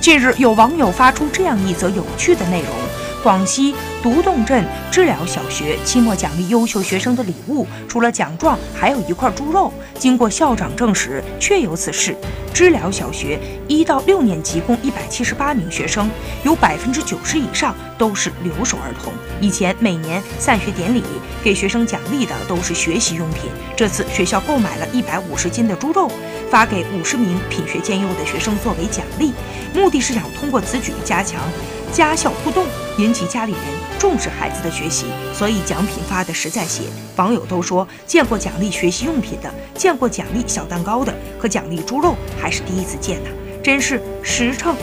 近日，有网友发出这样一则有趣的内容：广西独洞镇知了小学期末奖励优秀学生的礼物，除了奖状，还有一块猪肉。经过校长证实，确有此事。知了小学一到六年级共一百七十八名学生，有百分之九十以上都是留守儿童。以前每年散学典礼给学生奖励的都是学习用品，这次学校购买了一百五十斤的猪肉，发给五十名品学兼优的学生作为奖励，目的是想通过此举加强家校互动，引起家里人重视孩子的学习。所以奖品发的实在些。网友都说见过奖励学习用品的，见过奖励小蛋糕的，可奖励猪肉还是第一次见呢，真是实诚